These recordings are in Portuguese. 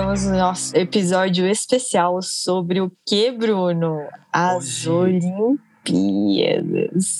no nosso episódio especial sobre o que, Bruno? As Olimpíadas.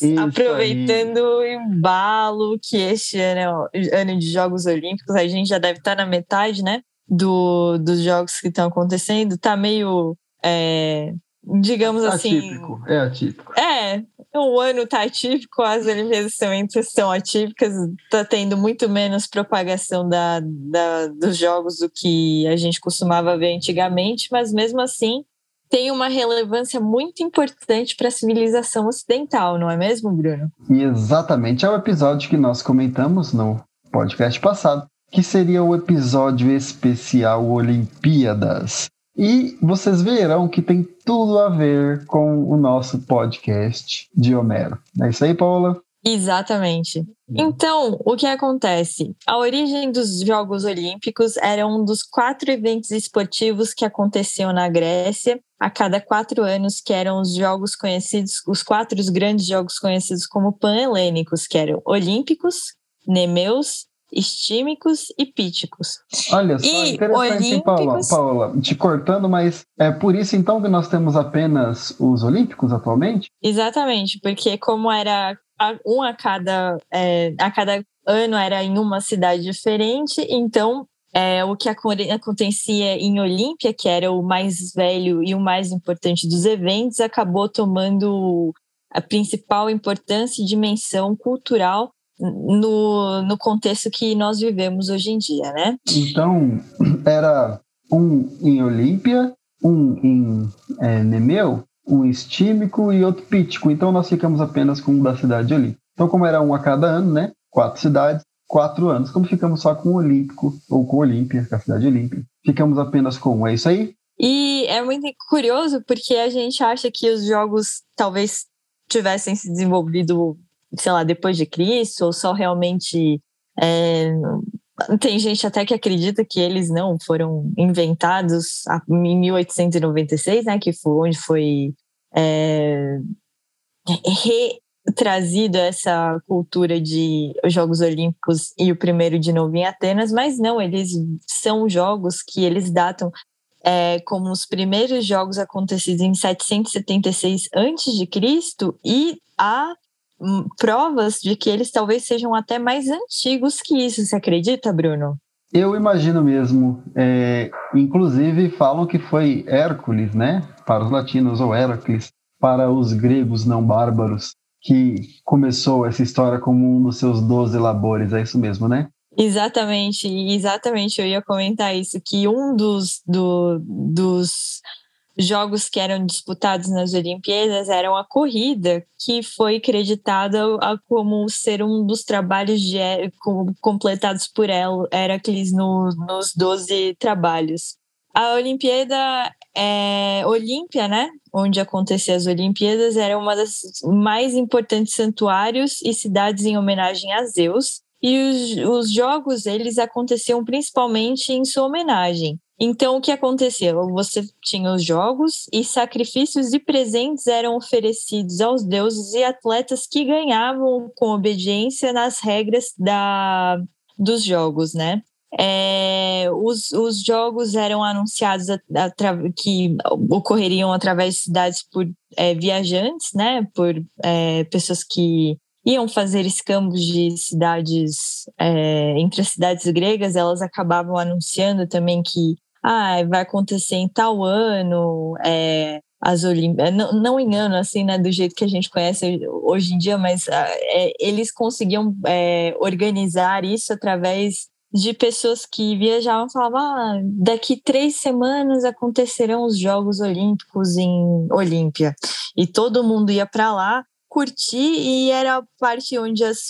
Isso Aproveitando o embalo que este ano é o ano de Jogos Olímpicos, a gente já deve estar na metade, né? Do, dos jogos que estão acontecendo. Tá meio. é, digamos assim. Atípico, é atípico. É, o ano tá atípico, as Olimpíadas também são atípicas, tá tendo muito menos propagação da, da, dos jogos do que a gente costumava ver antigamente, mas mesmo assim tem uma relevância muito importante para a civilização ocidental, não é mesmo, Bruno? E exatamente é o episódio que nós comentamos no podcast passado, que seria o episódio especial Olimpíadas. E vocês verão que tem tudo a ver com o nosso podcast de Homero. É isso aí, Paula? Exatamente. Então, o que acontece? A origem dos Jogos Olímpicos era um dos quatro eventos esportivos que aconteciam na Grécia a cada quatro anos, que eram os jogos conhecidos, os quatro grandes jogos conhecidos como pan-helênicos, que eram Olímpicos, Nemeus, Estímicos e Píticos. Olha só, E interessante, hein, Paula, Olímpicos- Paula, te cortando, mas é por isso então que nós temos apenas os Olímpicos atualmente? Exatamente, porque como era um a cada, é, a cada ano era em uma cidade diferente, então é, o que aconte- acontecia em Olímpia, que era o mais velho e o mais importante dos eventos, acabou tomando a principal importância e dimensão cultural no, no contexto que nós vivemos hoje em dia, né? Então, era um em Olímpia, um em é, Nemeu, um estímico e outro pítico. Então, nós ficamos apenas com um da cidade de Olímpia. Então, como era um a cada ano, né? Quatro cidades, quatro anos. Como ficamos só com o Olímpico, ou com Olímpia, que é a cidade de Olímpia, ficamos apenas com um. É isso aí? E é muito curioso porque a gente acha que os jogos talvez tivessem se desenvolvido, sei lá, depois de Cristo, ou só realmente. é, tem gente até que acredita que eles não foram inventados a- em 1896, né? Que foi onde foi é, retrazida essa cultura de Jogos Olímpicos e o primeiro de novo em Atenas, mas não, eles são jogos que eles datam é, como os primeiros jogos acontecidos em 776 a.C. e hum, provas de que eles talvez sejam até mais antigos que isso. Você acredita, Bruno? Eu imagino mesmo. É, inclusive, falam que foi Hércules, né? Para os latinos, ou Hércules, para os gregos não bárbaros, que começou essa história como um dos seus doze labores. É isso mesmo, né? Exatamente, exatamente. Eu ia comentar isso, que um dos, do- dos jogos que eram disputados nas Olimpíadas eram a corrida, que foi creditada como ser um dos trabalhos de, com- completados por Heracles no, nos 12 trabalhos. A Olimpíada é, Olímpia, né? Onde aconteciam as Olimpíadas, era uma das mais importantes santuários e cidades em homenagem a Zeus. E os, os jogos, eles aconteciam principalmente em sua homenagem. Então, o que acontecia? Você tinha os jogos e sacrifícios e presentes eram oferecidos aos deuses e atletas que ganhavam com obediência nas regras da, dos jogos, né? É, os, os jogos eram anunciados a- atra- que ocorreriam através de cidades por é, viajantes, né? Por é, pessoas que iam fazer escambos de cidades é, entre as cidades gregas, elas acabavam anunciando também que ah, vai acontecer em tal ano, é, as Olimpíadas, não, não em ano, assim, né, do jeito que a gente conhece hoje em dia, mas ah, é, eles conseguiam é, organizar isso através de pessoas que viajavam e falavam, ah, daqui três semanas acontecerão os Jogos Olímpicos em Olímpia. E todo mundo ia para lá curtir e era a parte onde as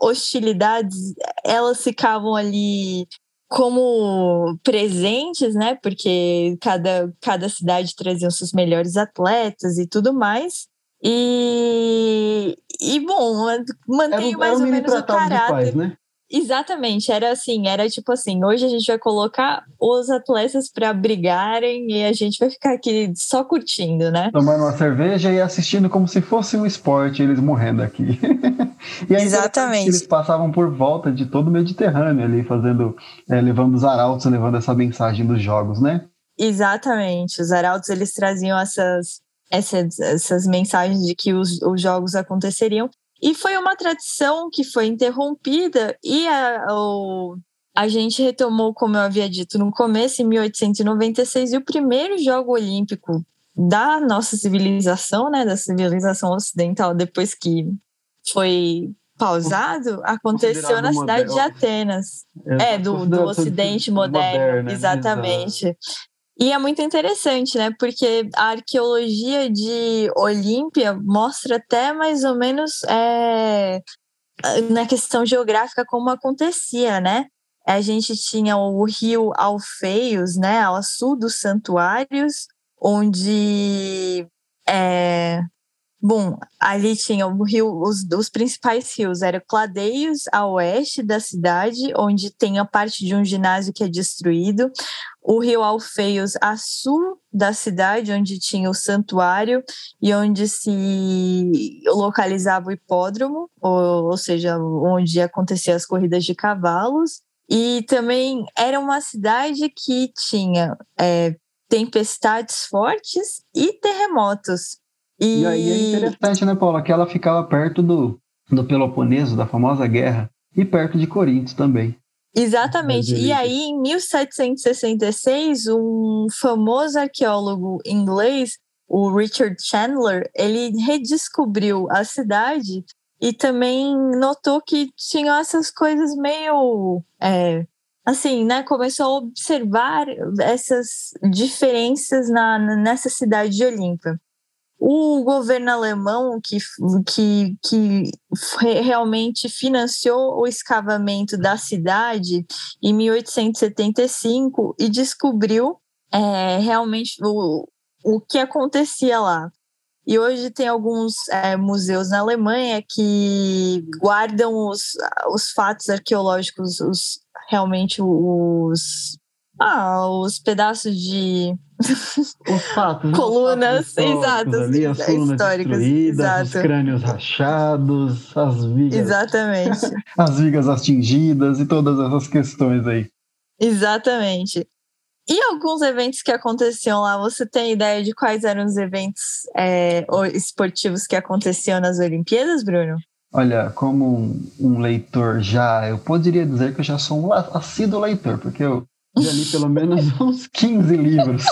hostilidades elas ficavam ali como presentes, né? Porque cada, cada cidade trazia os seus melhores atletas e tudo mais. E, e bom, Era, mantém um- mais era ou menos o caráter. paz, né? Exatamente, era assim, era tipo assim, hoje a gente vai colocar os atletas para brigarem e a gente vai ficar aqui só curtindo, né? Tomando uma cerveja e assistindo como se fosse um esporte, eles morrendo aqui. E aí, Exatamente. Eles passavam por volta de todo o Mediterrâneo ali, fazendo, é, levando os arautos, levando essa mensagem dos jogos, né? Exatamente. Os arautos eles traziam essas, essas, essas mensagens de que os, os jogos aconteceriam. E foi uma tradição que foi interrompida e a, o, a gente retomou, como eu havia dito no começo, em 1896, e o primeiro jogo olímpico da nossa civilização, né, da civilização ocidental, depois que foi pausado, aconteceu na cidade de Atenas. É, é do, do Ocidente moderno, moderno exatamente. Exato. E é muito interessante, né? Porque a arqueologia de Olímpia mostra até mais ou menos é, na questão geográfica como acontecia, né? A gente tinha o rio Alfeios, né, ao sul dos santuários, onde é, Bom, ali tinha o rio, os, os principais rios eram Cladeios, a oeste da cidade, onde tem a parte de um ginásio que é destruído, o rio Alfeios, a sul da cidade, onde tinha o santuário e onde se localizava o hipódromo, ou, ou seja, onde aconteciam as corridas de cavalos. E também era uma cidade que tinha é, tempestades fortes e terremotos. E... e aí é interessante, né, Paula, que ela ficava perto do, do Peloponeso, da famosa guerra, e perto de Corinto também. Exatamente. E aí, em 1766, um famoso arqueólogo inglês, o Richard Chandler, ele redescobriu a cidade e também notou que tinham essas coisas meio. É, assim, né? Começou a observar essas diferenças na, nessa cidade de Olímpia. O governo alemão que, que, que realmente financiou o escavamento da cidade em 1875 e descobriu é, realmente o, o que acontecia lá. E hoje tem alguns é, museus na Alemanha que guardam os, os fatos arqueológicos, os, realmente os, ah, os pedaços de os fatos, colunas, exato, ali, as colunas históricas, exato. os crânios rachados, as vigas, exatamente, as vigas atingidas e todas essas questões aí. Exatamente. E alguns eventos que aconteciam lá, você tem ideia de quais eram os eventos é, esportivos que aconteciam nas Olimpíadas, Bruno? Olha, como um, um, leitor já, eu poderia dizer que eu já sou um assíduo leitor, porque eu já li pelo menos uns 15 livros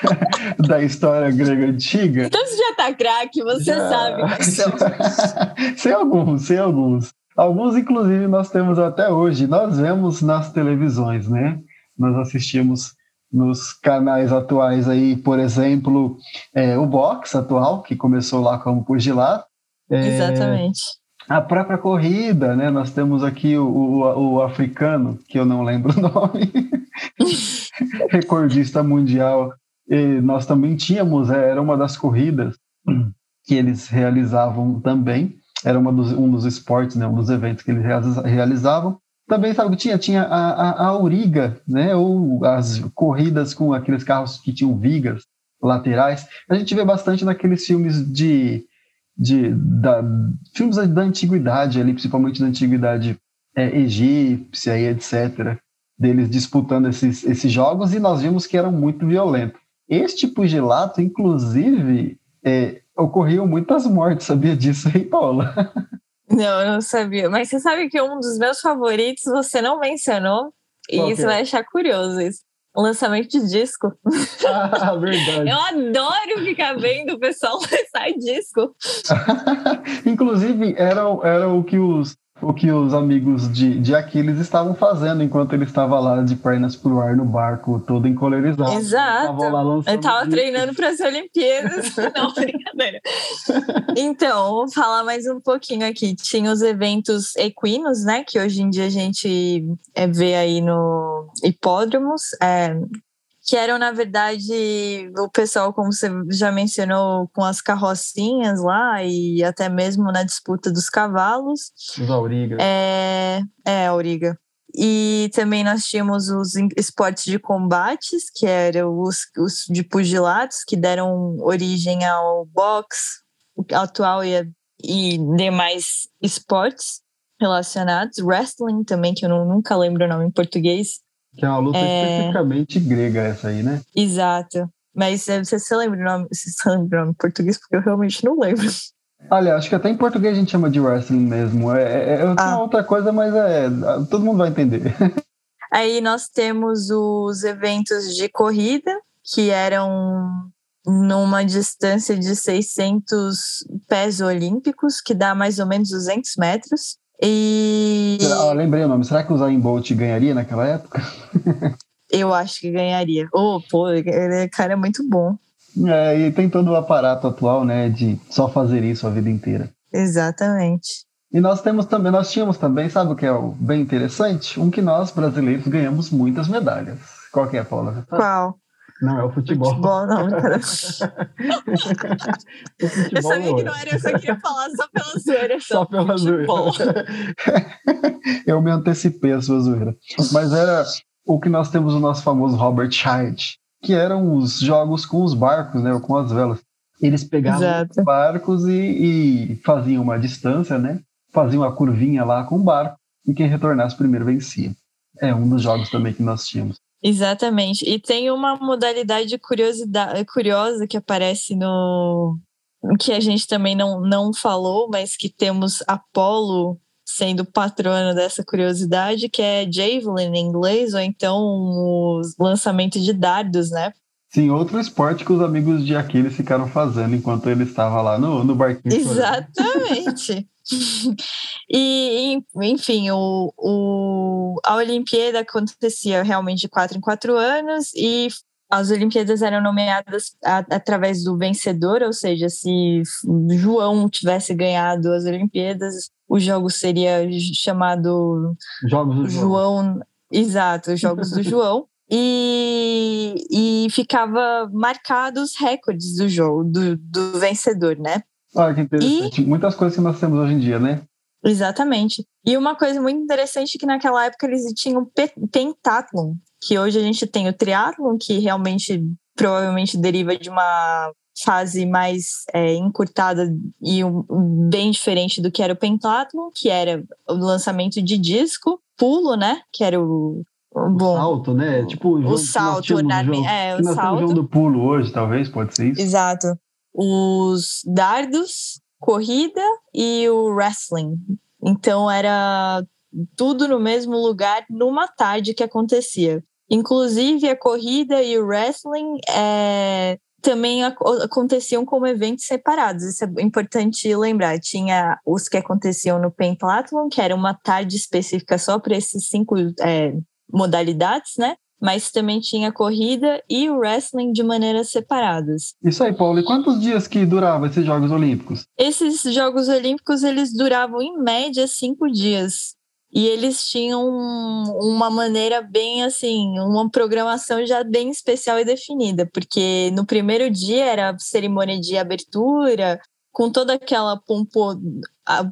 da história grega antiga. Então você já tá craque, você já... sabe quais são. sei alguns, sei alguns. Alguns, inclusive, nós temos até hoje. Nós vemos nas televisões, né? nós assistimos nos canais atuais aí, por exemplo, é, o box atual, que começou lá como pugilato. É, Exatamente. A própria corrida, né? Nós temos aqui o, o, o africano, que eu não lembro o nome, recordista mundial. E nós também tínhamos, é, era uma das corridas que eles realizavam também, era uma dos, um dos esportes, né, um dos eventos que eles realizavam. Também sabe que tinha, tinha a, a, a Auriga, né? Ou as corridas com aqueles carros que tinham vigas laterais. A gente vê bastante naqueles filmes de, de da, filmes da antiguidade ali, principalmente da antiguidade é, egípcia e etc. Deles disputando esses, esses jogos e nós vimos que eram muito violentos. Este pugilato, inclusive, é, ocorriam muitas mortes, sabia disso aí, Paula? Não, eu não sabia. Mas você sabe que um dos meus favoritos você não mencionou? E Qual isso é? vai achar curioso. Isso. Lançamento de disco. Ah, verdade. Eu adoro ficar vendo o pessoal lançar disco. Inclusive, era, era o que os, o que os amigos de, de Aquiles estavam fazendo enquanto ele estava lá de pernas pro ar no barco, todo encolerizado. Exato. Ele estava treinando para as Olimpíadas. Não, brincadeira. Então, vou falar mais um pouquinho aqui. Tinha os eventos equinos, né? Que hoje em dia a gente é, vê aí no hipódromos. É, que eram, na verdade, o pessoal, como você já mencionou, com as carrocinhas lá e até mesmo na disputa dos cavalos. Os auriga. É, é, auriga. E também nós tínhamos os esportes de combates, que eram os, os de pugilatos, que deram origem ao boxe atual e, e demais esportes relacionados. Wrestling também, que eu não, nunca lembro o nome em português. Que é uma luta é... especificamente grega essa aí, né? Exato. Mas eh, você, você lembra o nome, você lembra o nome em português? Porque eu realmente não lembro. Olha, acho que até em português a gente chama de wrestling mesmo. É, é, é ah. outra coisa, mas é, todo mundo vai entender. Aí nós temos os eventos de corrida, que eram numa distância de 600 pés olímpicos, que dá mais ou menos 200 metros. E. Ah, lembrei o nome. Será que o Zayn Bolt ganharia naquela época? Eu acho que ganharia. Oh, pô, ele, cara é muito bom. É, e tem todo o aparato atual, né, de só fazer isso a vida inteira. Exatamente. E nós temos também, nós tínhamos também, sabe o que é bem interessante? Um que nós brasileiros ganhamos muitas medalhas. Qual que é, Paula? Qual? Não, é o futebol. Futebol, não. Cara. o futebol eu sabia que não era, eu só queria falar só pela zoeira. Só, só pela zoeira. eu me antecipei a sua zoeira. Mas era o que nós temos o nosso famoso Robert Hyde, que eram os jogos com os barcos, né, ou com as velas. Eles pegavam Exato. os barcos e, e faziam uma distância, né? Faziam uma curvinha lá com o barco e quem retornasse primeiro vencia. É um dos jogos também que nós tínhamos. Exatamente. E tem uma modalidade curiosidade, curiosa que aparece no. que a gente também não, não falou, mas que temos Apolo sendo patrona dessa curiosidade, que é javelin em inglês, ou então o lançamento de dardos, né? Sim, outro esporte que os amigos de Aquiles ficaram fazendo enquanto ele estava lá no, no barquinho. Exatamente. e, enfim, o, o, a Olimpíada acontecia realmente de quatro em quatro anos e as Olimpíadas eram nomeadas a, através do vencedor, ou seja, se João tivesse ganhado as Olimpíadas, o jogo seria chamado Jogos do João. João exato, Jogos do João. E, e ficava marcados os recordes do jogo, do, do vencedor, né? Ah, que interessante. E... Muitas coisas que nós temos hoje em dia, né? Exatamente. E uma coisa muito interessante é que naquela época eles tinham pentathlon, que hoje a gente tem o triatlon, que realmente provavelmente deriva de uma fase mais é, encurtada e um, bem diferente do que era o pentathlon, que era o lançamento de disco, pulo, né? Que era o, o bom, salto, né? Tipo o, o salto, na, jogo, é, o salto. do pulo hoje, talvez, pode ser isso. Exato. Os dardos, corrida e o wrestling. Então era tudo no mesmo lugar numa tarde que acontecia. Inclusive a corrida e o wrestling é, também aconteciam como eventos separados. Isso é importante lembrar. Tinha os que aconteciam no Pentathlon, que era uma tarde específica só para esses cinco é, modalidades, né? Mas também tinha corrida e o wrestling de maneiras separadas. Isso aí, Paulo. E quantos dias que duravam esses Jogos Olímpicos? Esses Jogos Olímpicos, eles duravam em média cinco dias. E eles tinham uma maneira bem assim, uma programação já bem especial e definida, porque no primeiro dia era a cerimônia de abertura, com toda aquela pompo,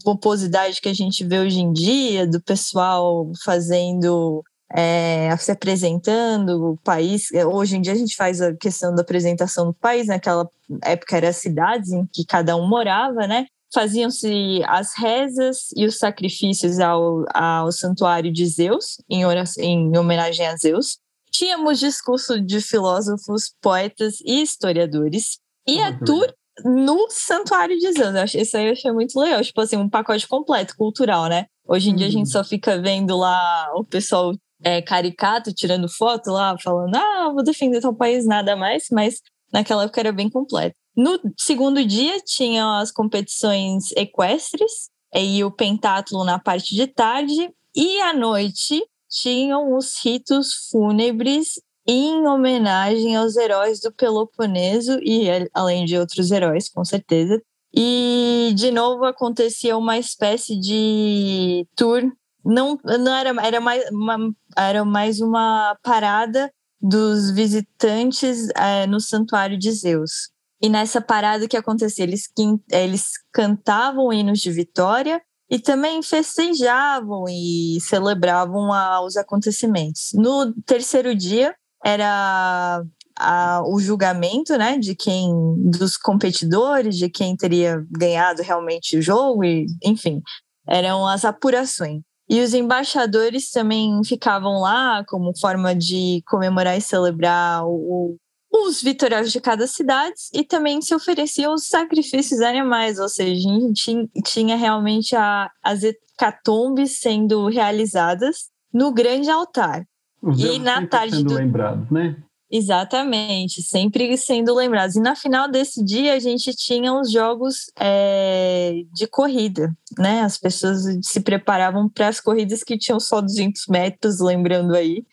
pomposidade que a gente vê hoje em dia, do pessoal fazendo, é, se apresentando o país. Hoje em dia a gente faz a questão da apresentação do país, naquela época era as cidades em que cada um morava, né? faziam-se as rezas e os sacrifícios ao, ao santuário de Zeus, em, oração, em homenagem a Zeus. Tínhamos discurso de filósofos, poetas e historiadores. E a tour no santuário de Zeus. Isso aí eu achei muito legal. Tipo assim, um pacote completo, cultural, né? Hoje em uhum. dia a gente uhum. só fica vendo lá o pessoal é, caricato, tirando foto lá, falando, ah, vou defender tal país, nada mais. Mas naquela época era bem completo. No segundo dia, tinham as competições equestres e o pentátulo na parte de tarde, e à noite tinham os ritos fúnebres em homenagem aos heróis do Peloponeso e além de outros heróis, com certeza. E de novo acontecia uma espécie de tour, não, não era, era mais uma, era mais uma parada dos visitantes é, no santuário de Zeus. E nessa parada que acontecia, eles, eles cantavam hinos de vitória e também festejavam e celebravam a, os acontecimentos. No terceiro dia era a, o julgamento, né, de quem, dos competidores, de quem teria ganhado realmente o jogo, e, enfim, eram as apurações. E os embaixadores também ficavam lá como forma de comemorar e celebrar o, os vitoriosos de cada cidade e também se ofereciam os sacrifícios animais, ou seja, tinha, tinha realmente a, as hecatombes sendo realizadas no grande altar. Os e na tarde sendo do... lembrados, né? Exatamente, sempre sendo lembrados. E na final desse dia a gente tinha os jogos é, de corrida, né? As pessoas se preparavam para as corridas que tinham só 200 metros, lembrando aí.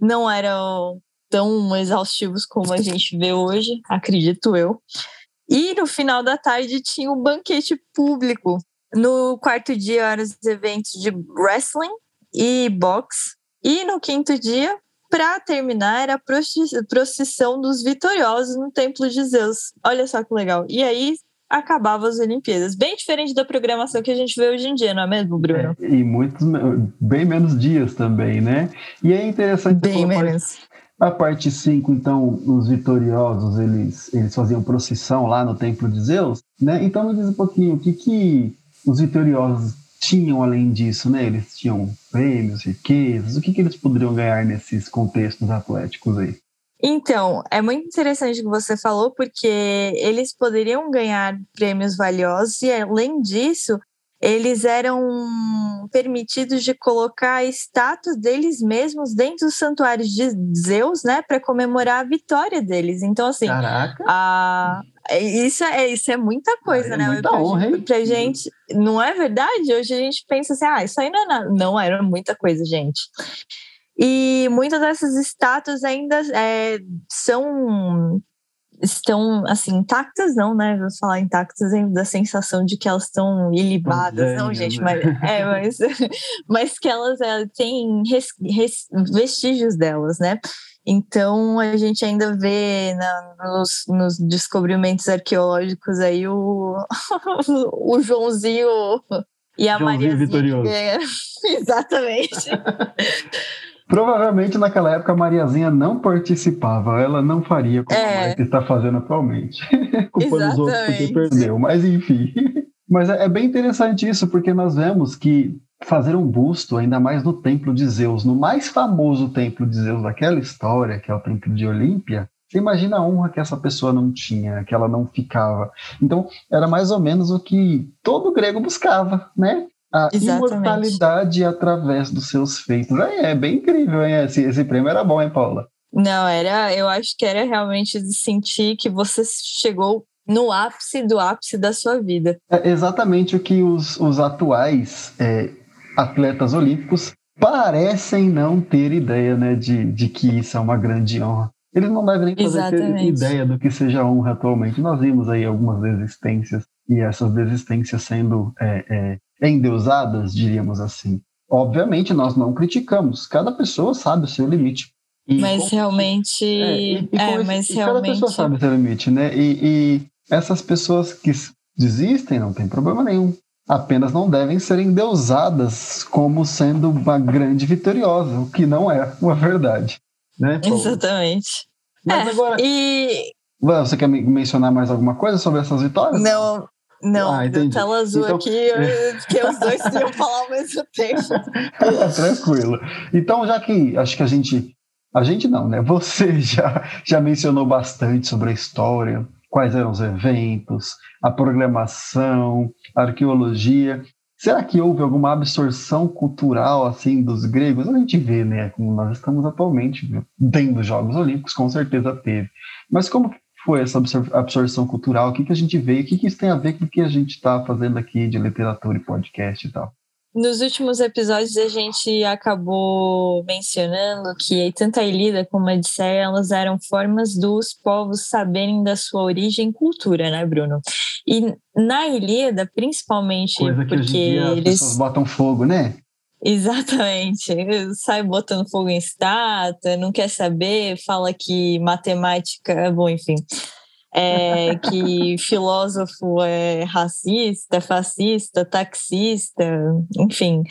Não eram tão exaustivos como a gente vê hoje, acredito eu. E no final da tarde tinha um banquete público. No quarto dia eram os eventos de wrestling e boxe. E no quinto dia, para terminar, era a procissão dos vitoriosos no Templo de Zeus. Olha só que legal. E aí acabava as Olimpíadas. Bem diferente da programação que a gente vê hoje em dia, não é mesmo, Bruno? É, e muitos, bem menos dias também, né? E é interessante. Bem menos. A parte 5, então, os vitoriosos, eles, eles faziam procissão lá no Templo de Zeus, né? Então me diz um pouquinho, o que, que os vitoriosos tinham além disso, né? Eles tinham prêmios, riquezas, o que, que eles poderiam ganhar nesses contextos atléticos aí? Então, é muito interessante o que você falou, porque eles poderiam ganhar prêmios valiosos e, além disso, eles eram permitidos de colocar a estátua deles mesmos dentro dos santuários de Zeus, né, para comemorar a vitória deles. Então, assim, Caraca. A, isso é, isso é muita coisa, é né? Muita pra, honra, hein? pra gente, não é verdade? Hoje a gente pensa assim, ah, isso aí não é. Não, era muita coisa, gente. E muitas dessas estátuas ainda é, são estão assim intactas não né vou falar intactas da sensação de que elas estão ilibadas não gente né? mas é mas, mas que elas é, têm res, res, vestígios delas né então a gente ainda vê na, nos, nos, descobrimentos arqueológicos aí o, o Joãozinho e a Maria vitorioso exatamente Provavelmente naquela época a Mariazinha não participava, ela não faria como é. a está fazendo atualmente. Culpando os outros porque perdeu, mas enfim. Mas é, é bem interessante isso, porque nós vemos que fazer um busto, ainda mais no templo de Zeus, no mais famoso templo de Zeus daquela história, que é o templo de Olímpia, você imagina a honra que essa pessoa não tinha, que ela não ficava. Então, era mais ou menos o que todo grego buscava, né? a Exatamente. imortalidade através dos seus feitos. É, é bem incrível, hein? Esse, esse prêmio era bom, hein, Paula? Não, era, eu acho que era realmente de sentir que você chegou no ápice do ápice da sua vida. É exatamente o que os, os atuais é, atletas olímpicos parecem não ter ideia, né, de, de que isso é uma grande honra. Eles não devem nem fazer ter ideia do que seja honra atualmente. Nós vimos aí algumas desistências e essas desistências sendo é, é, endeusadas, diríamos assim. Obviamente, nós não criticamos. Cada pessoa sabe o seu limite. E mas realmente. É, e, e é, mas realmente... Cada pessoa sabe o seu limite, né? E, e essas pessoas que desistem não tem problema nenhum. Apenas não devem ser endeusadas como sendo uma grande vitoriosa, o que não é uma verdade. Né, Exatamente. Mas é, agora. E... Você quer mencionar mais alguma coisa sobre essas vitórias? Não, não, ah, tela azul então... aqui, porque os dois iam falar ao mesmo tempo. Tranquilo. Então, já que acho que a gente. A gente não, né? Você já, já mencionou bastante sobre a história, quais eram os eventos, a programação, a arqueologia. Será que houve alguma absorção cultural assim dos gregos? A gente vê, né? Como nós estamos atualmente tendo Jogos Olímpicos, com certeza teve. Mas como foi essa absorção cultural? O que, que a gente vê? O que, que isso tem a ver com o que a gente está fazendo aqui de literatura e podcast e tal? Nos últimos episódios a gente acabou mencionando que tanto a Ilíada como a Odisseia elas eram formas dos povos saberem da sua origem e cultura, né, Bruno? E na Ilíada, principalmente Coisa que porque hoje em dia eles as pessoas botam fogo, né? Exatamente. Sai botando fogo em estátua, não quer saber, fala que matemática, bom, enfim. É, que filósofo é racista, fascista, taxista, enfim,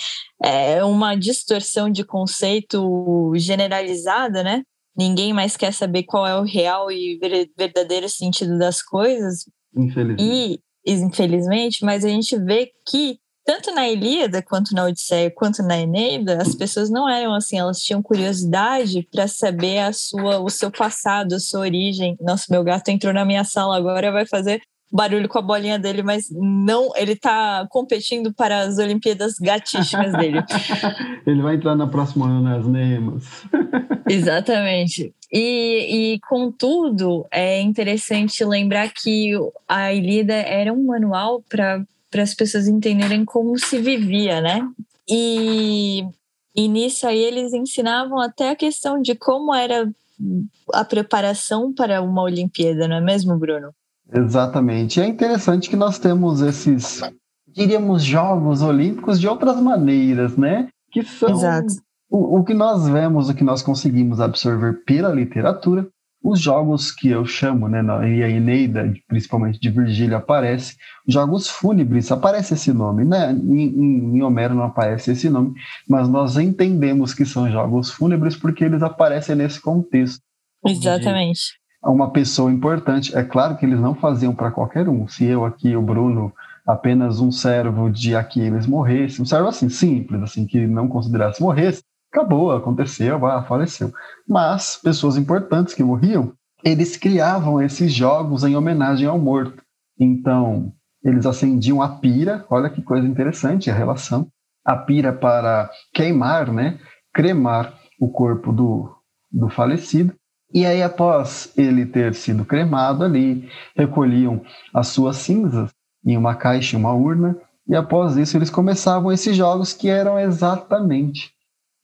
é uma distorção de conceito generalizada, né? ninguém mais quer saber qual é o real e verdadeiro sentido das coisas. Infelizmente. E, infelizmente, mas a gente vê que tanto na Ilíada quanto na Odisseia quanto na Eneida, as pessoas não eram assim, elas tinham curiosidade para saber a sua, o seu passado, a sua origem. Nossa, meu gato entrou na minha sala agora, vai fazer barulho com a bolinha dele, mas não, ele está competindo para as Olimpíadas gatísticas dele. ele vai entrar na próxima ano nas Nemas. Exatamente. E, e, contudo, é interessante lembrar que a Ilíada era um manual para as pessoas entenderem como se vivia, né? E, e nisso aí eles ensinavam até a questão de como era a preparação para uma Olimpíada, não é mesmo, Bruno? Exatamente. E é interessante que nós temos esses, diríamos, Jogos Olímpicos de outras maneiras, né? Que são Exato. O, o que nós vemos, o que nós conseguimos absorver pela literatura, os jogos que eu chamo, né, e a Eneida, principalmente de Virgílio, aparece, jogos fúnebres, aparece esse nome, né? Em, em, em, Homero não aparece esse nome, mas nós entendemos que são jogos fúnebres porque eles aparecem nesse contexto. Exatamente. Uma pessoa importante. É claro que eles não faziam para qualquer um. Se eu aqui, o Bruno, apenas um servo de Aquiles morresse, um servo assim, simples, assim, que não considerasse morresse, acabou, aconteceu, ah, faleceu. Mas pessoas importantes que morriam, eles criavam esses jogos em homenagem ao morto. Então, eles acendiam a pira, olha que coisa interessante a relação, a pira para queimar, né, cremar o corpo do, do falecido. E aí, após ele ter sido cremado ali, recolhiam as suas cinzas em uma caixa, uma urna, e após isso eles começavam esses jogos que eram exatamente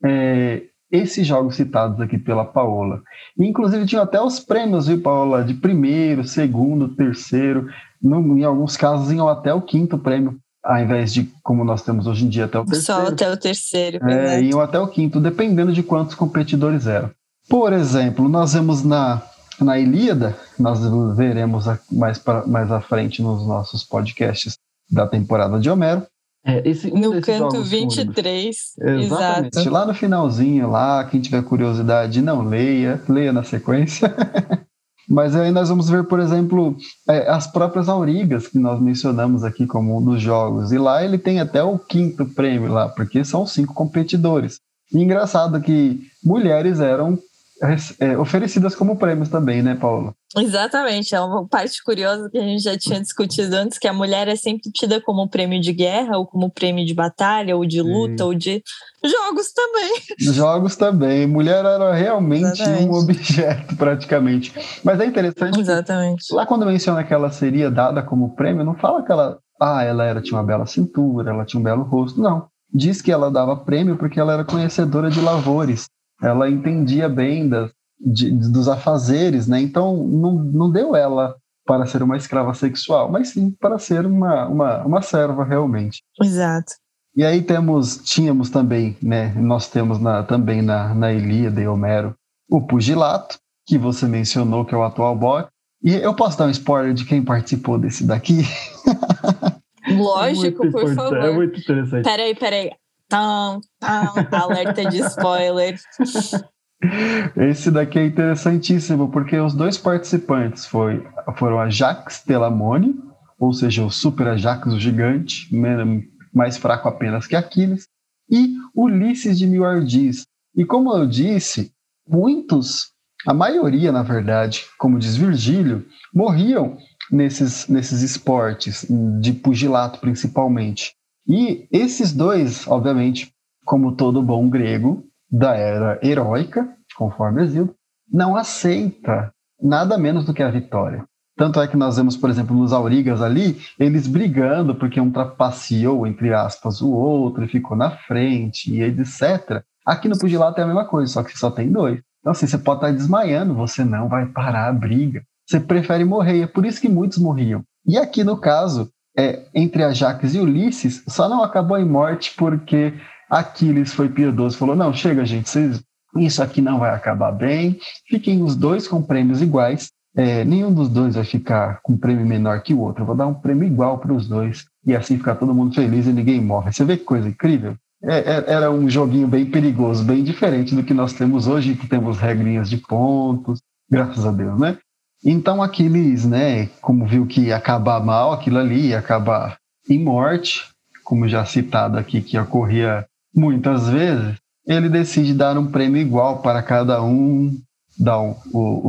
é, esses jogos citados aqui pela Paola. inclusive tinha até os prêmios, viu, Paola? De primeiro, segundo, terceiro, no, em alguns casos iam até o quinto prêmio, ao invés de como nós temos hoje em dia até o terceiro. Só até o terceiro. É, iam até o quinto, dependendo de quantos competidores eram. Por exemplo, nós vemos na, na Ilíada, nós veremos mais, pra, mais à frente nos nossos podcasts da temporada de Homero, é, esse, um no canto 23. Exatamente. Exato. Lá no finalzinho, lá, quem tiver curiosidade, não leia, leia na sequência. Mas aí nós vamos ver, por exemplo, é, as próprias aurigas que nós mencionamos aqui como um dos jogos. E lá ele tem até o quinto prêmio lá, porque são cinco competidores. E engraçado que mulheres eram é, oferecidas como prêmios também, né, Paula? Exatamente, é uma parte curiosa que a gente já tinha discutido antes, que a mulher é sempre tida como prêmio de guerra, ou como prêmio de batalha, ou de luta, Sim. ou de jogos também. Jogos também. Mulher era realmente Exatamente. um objeto, praticamente. Mas é interessante. Exatamente. Lá quando menciona que ela seria dada como prêmio, não fala que ela, ah, ela era, tinha uma bela cintura, ela tinha um belo rosto. Não. Diz que ela dava prêmio porque ela era conhecedora de lavores ela entendia bem das, de, dos afazeres, né? Então não, não deu ela para ser uma escrava sexual, mas sim para ser uma, uma, uma serva realmente. Exato. E aí temos, tínhamos também, né? Nós temos na, também na, na Ilíada e Homero o pugilato, que você mencionou que é o atual boxe. E eu posso dar um spoiler de quem participou desse daqui? Lógico, é por favor. É muito interessante. Peraí, peraí. Tam, tam, alerta de spoiler. Esse daqui é interessantíssimo, porque os dois participantes foi, foram a Jax Telamone, ou seja, o Super Ajax, o gigante, mais fraco apenas que Aquiles, e Ulisses de Milardiz. E como eu disse, muitos, a maioria, na verdade, como diz Virgílio, morriam nesses, nesses esportes, de pugilato principalmente. E esses dois, obviamente, como todo bom grego da era heróica, conforme Exildo, não aceita nada menos do que a vitória. Tanto é que nós vemos, por exemplo, nos Aurigas ali, eles brigando porque um trapaceou, entre aspas, o outro e ficou na frente e etc. Aqui no Pugilato é a mesma coisa, só que só tem dois. Então, assim, você pode estar desmaiando, você não vai parar a briga. Você prefere morrer, é por isso que muitos morriam. E aqui no caso, é, entre Ajax e Ulisses só não acabou em morte porque Aquiles foi piedoso, falou: não, chega, gente, vocês, isso aqui não vai acabar bem, fiquem os dois com prêmios iguais. É, nenhum dos dois vai ficar com prêmio menor que o outro. Eu vou dar um prêmio igual para os dois e assim ficar todo mundo feliz e ninguém morre. Você vê que coisa incrível? é, é, era um joguinho bem perigoso, bem diferente do que nós temos hoje, que temos regrinhas de pontos, graças a Deus, né? Então Aquiles, né, como viu que ia acabar mal aquilo ali, ia acabar em morte, como já citado aqui, que ocorria muitas vezes, ele decide dar um prêmio igual para cada um, dar o,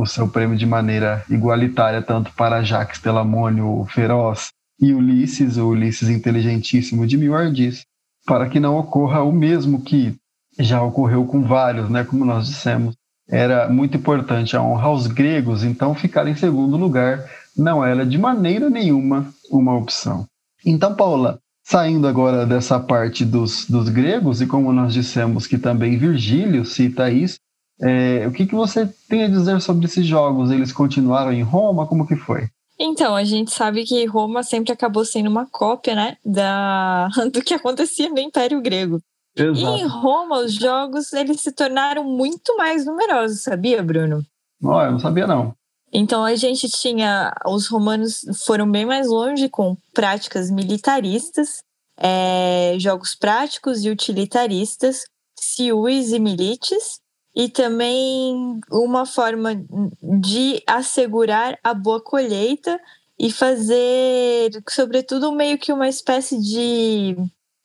o, seu prêmio de maneira igualitária, tanto para Jacques Telamônio Feroz e Ulisses, o Ulisses inteligentíssimo de Mil Ardis, para que não ocorra o mesmo que já ocorreu com vários, né, como nós dissemos. Era muito importante a honra aos gregos, então ficar em segundo lugar não era de maneira nenhuma uma opção. Então, Paula, saindo agora dessa parte dos, dos gregos, e como nós dissemos que também Virgílio cita isso, é, o que, que você tem a dizer sobre esses jogos? Eles continuaram em Roma? Como que foi? Então, a gente sabe que Roma sempre acabou sendo uma cópia, né, da, do que acontecia no Império Grego. Exato. E em Roma, os jogos eles se tornaram muito mais numerosos, sabia, Bruno? Não, eu não sabia não. Então a gente tinha os romanos foram bem mais longe com práticas militaristas, é, jogos práticos e utilitaristas, ciús e milites, e também uma forma de assegurar a boa colheita e fazer, sobretudo, meio que uma espécie de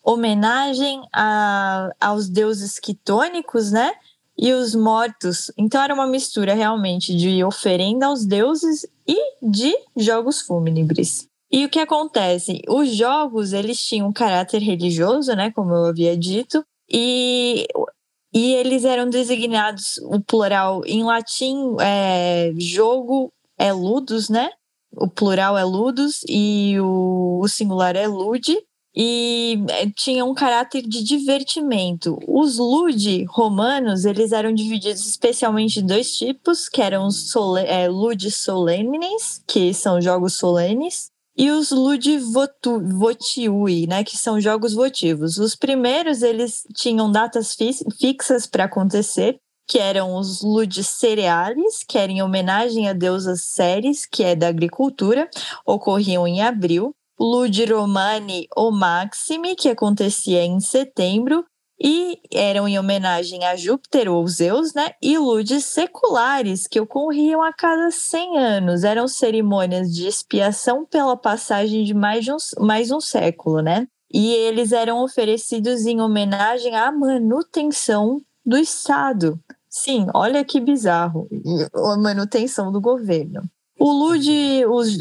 homenagem a, aos deuses quitônicos, né? E os mortos. Então era uma mistura realmente de oferenda aos deuses e de jogos fúnebres. E o que acontece? Os jogos, eles tinham um caráter religioso, né? Como eu havia dito. E e eles eram designados, o plural em latim, é, jogo é ludus, né? O plural é ludus e o, o singular é lude. E é, tinha um caráter de divertimento. Os ludi romanos, eles eram divididos especialmente em dois tipos, que eram os sole, é, ludi solemnes, que são jogos solenes, e os Ludi Votiui, né, que são jogos votivos. Os primeiros eles tinham datas fixas para acontecer, que eram os Ludi Cereales, que eram em homenagem a deusas Ceres, que é da agricultura, ocorriam em abril. Ludi Romani ou Maximi, que acontecia em setembro, e eram em homenagem a Júpiter ou Zeus, né? E ludes seculares que ocorriam a cada 100 anos. Eram cerimônias de expiação pela passagem de mais, de um, mais um século, né? E eles eram oferecidos em homenagem à manutenção do Estado. Sim, olha que bizarro, a manutenção do governo. O Lud, os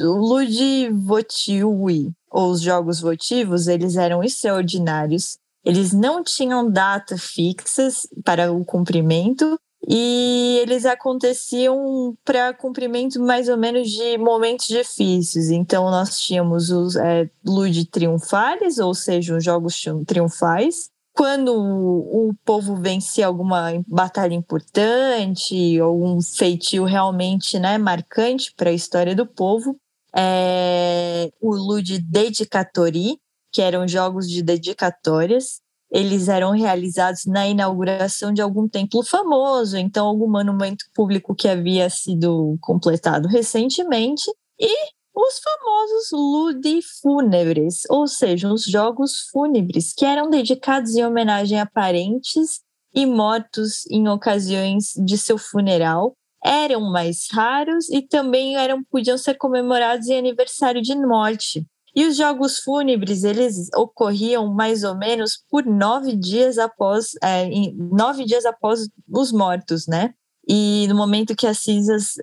ou os jogos votivos, eles eram extraordinários eles não tinham data fixas para o cumprimento e eles aconteciam para cumprimento mais ou menos de momentos difíceis. Então, nós tínhamos os é, Lud Triunfares, ou seja, os jogos triunfais, quando o, povo vencia alguma batalha importante, algum feitio realmente né, marcante para a história do povo. É, o Lud Dedicatori, que eram jogos de dedicatórias. Eles eram realizados na inauguração de algum templo famoso, então algum monumento público que havia sido completado recentemente, e os famosos ludifúnebres, ou seja, os jogos fúnebres, que eram dedicados em homenagem a parentes e mortos em ocasiões de seu funeral, eram mais raros e também eram podiam ser comemorados em aniversário de morte. E os jogos fúnebres, eles ocorriam mais ou menos por nove dias após, é, nove dias após os mortos, né? E no momento que as cinzas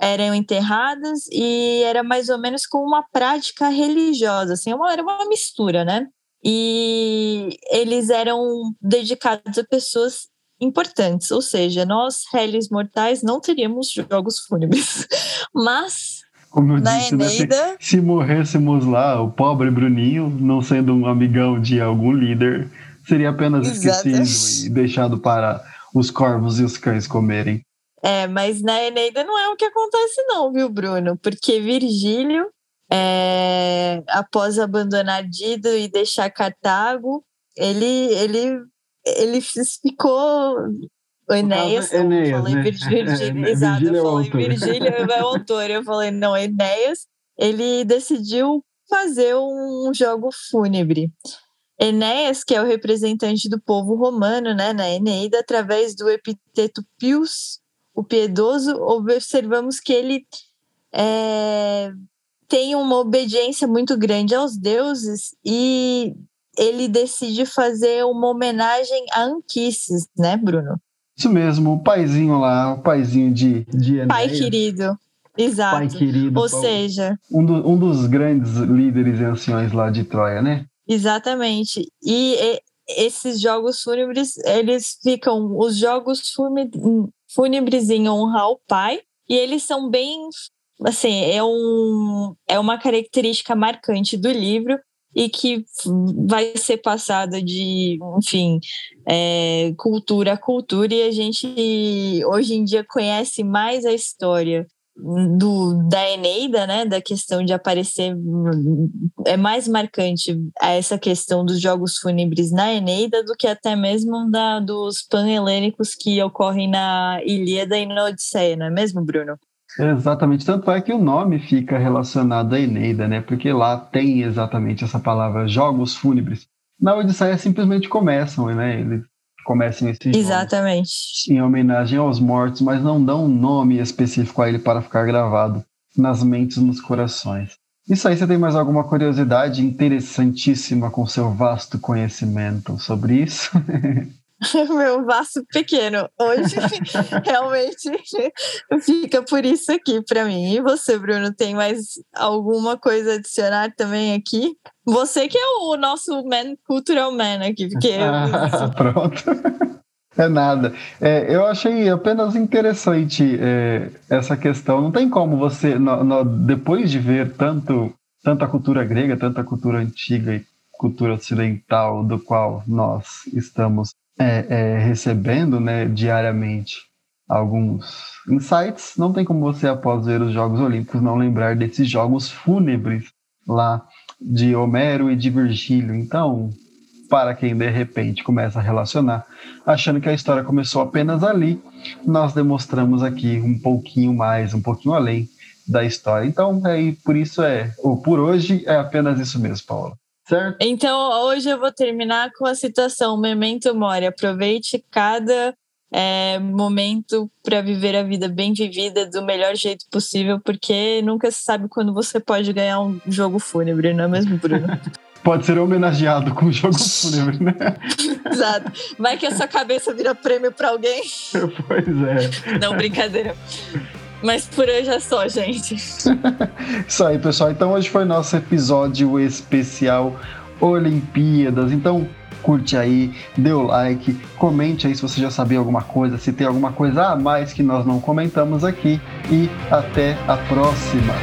eram enterradas e era mais ou menos com uma prática religiosa, assim, uma, era uma mistura, né? E eles eram dedicados a pessoas importantes, ou seja, nós, réis mortais, não teríamos jogos fúnebres, mas como eu Na disse, né, se, se, morrêssemos lá, o pobre Bruninho, não sendo um amigão de algum líder, seria apenas Exatamente. esquecido e deixado para os corvos e os cães comerem. É, mas na Eneida não é o que acontece não, viu, Bruno? Porque Virgílio, é, após abandonar Dido e deixar Cartago, ele, ele, ele ficou o Enéas, Enéas eu falei né? Virgílio, exato, eu falei Virgílio é o autor, eu falei, não, Enéas, ele decidiu fazer um jogo fúnebre. Enéas, que é o representante do povo romano né, na Eneida, através do epiteto Pius, o piedoso, observamos que ele é, tem uma obediência muito grande aos deuses e ele decide fazer uma homenagem a Anquises, né, Bruno? Isso mesmo, o paizinho lá, o paizinho de, de Enéas. Pai querido. Exato. Pai querido. Ou seja... Um, do, um dos grandes líderes e anciões lá de Troia, né? Exatamente. E, e esses jogos fúnebres, eles ficam... Os jogos fúnebres em honra ao pai, e eles são bem... Assim, é, um, é uma característica marcante do livro, e que vai ser passada de, enfim, é, cultura a cultura, e a gente hoje em dia conhece mais a história do, da Eneida, né, da questão de aparecer, é mais marcante essa questão dos jogos fúnebres na Eneida do que até mesmo da, dos panhelênicos que ocorrem na Ilíada e na Odisseia, não é mesmo, Bruno? Exatamente, tanto é que o nome fica relacionado à Eneida, né? Porque lá tem exatamente essa palavra jogos fúnebres. Na Odisseia simplesmente começam, né? Eles começam esses Exatamente. em homenagem aos mortos, mas não dão um nome específico a ele para ficar gravado nas mentes, nos corações. Isso aí, você tem mais alguma curiosidade interessantíssima com seu vasto conhecimento sobre isso? meu vaso pequeno. Hoje, realmente, fica por isso aqui para mim. E você, Bruno, tem mais alguma coisa a adicionar também aqui? Você que é o nosso man, cultural man aqui, porque... Ah, pronto. É nada. É, eu achei apenas interessante é, essa questão. Não tem como você, no, no, depois de ver tanto, tanto a cultura grega, tanto a cultura antiga e cultura ocidental, do qual nós estamos é, é, recebendo né, diariamente alguns insights, não tem como você, após ver os Jogos Olímpicos, não lembrar desses jogos fúnebres lá de Homero e de Virgílio. Então, para quem de repente começa a relacionar, achando que a história começou apenas ali, nós demonstramos aqui um pouquinho mais, um pouquinho além da história. Então, é, por isso é, ou por hoje é apenas isso mesmo, Paula. Certo? Então, hoje eu vou terminar com a citação Memento Mori. Aproveite cada é, momento para viver a vida bem vivida do melhor jeito possível, porque nunca se sabe quando você pode ganhar um jogo fúnebre, não é mesmo, Bruno? pode ser homenageado com um jogo fúnebre, né? Exato. Vai que a sua cabeça vira prêmio para alguém. Pois é. Não, brincadeira. Mas por hoje é só, gente. Isso aí, pessoal. Então hoje foi nosso episódio especial Olimpíadas. Então curte aí, dê o like, comente aí se você já sabia alguma coisa, se tem alguma coisa a mais que nós não comentamos aqui e até a próxima.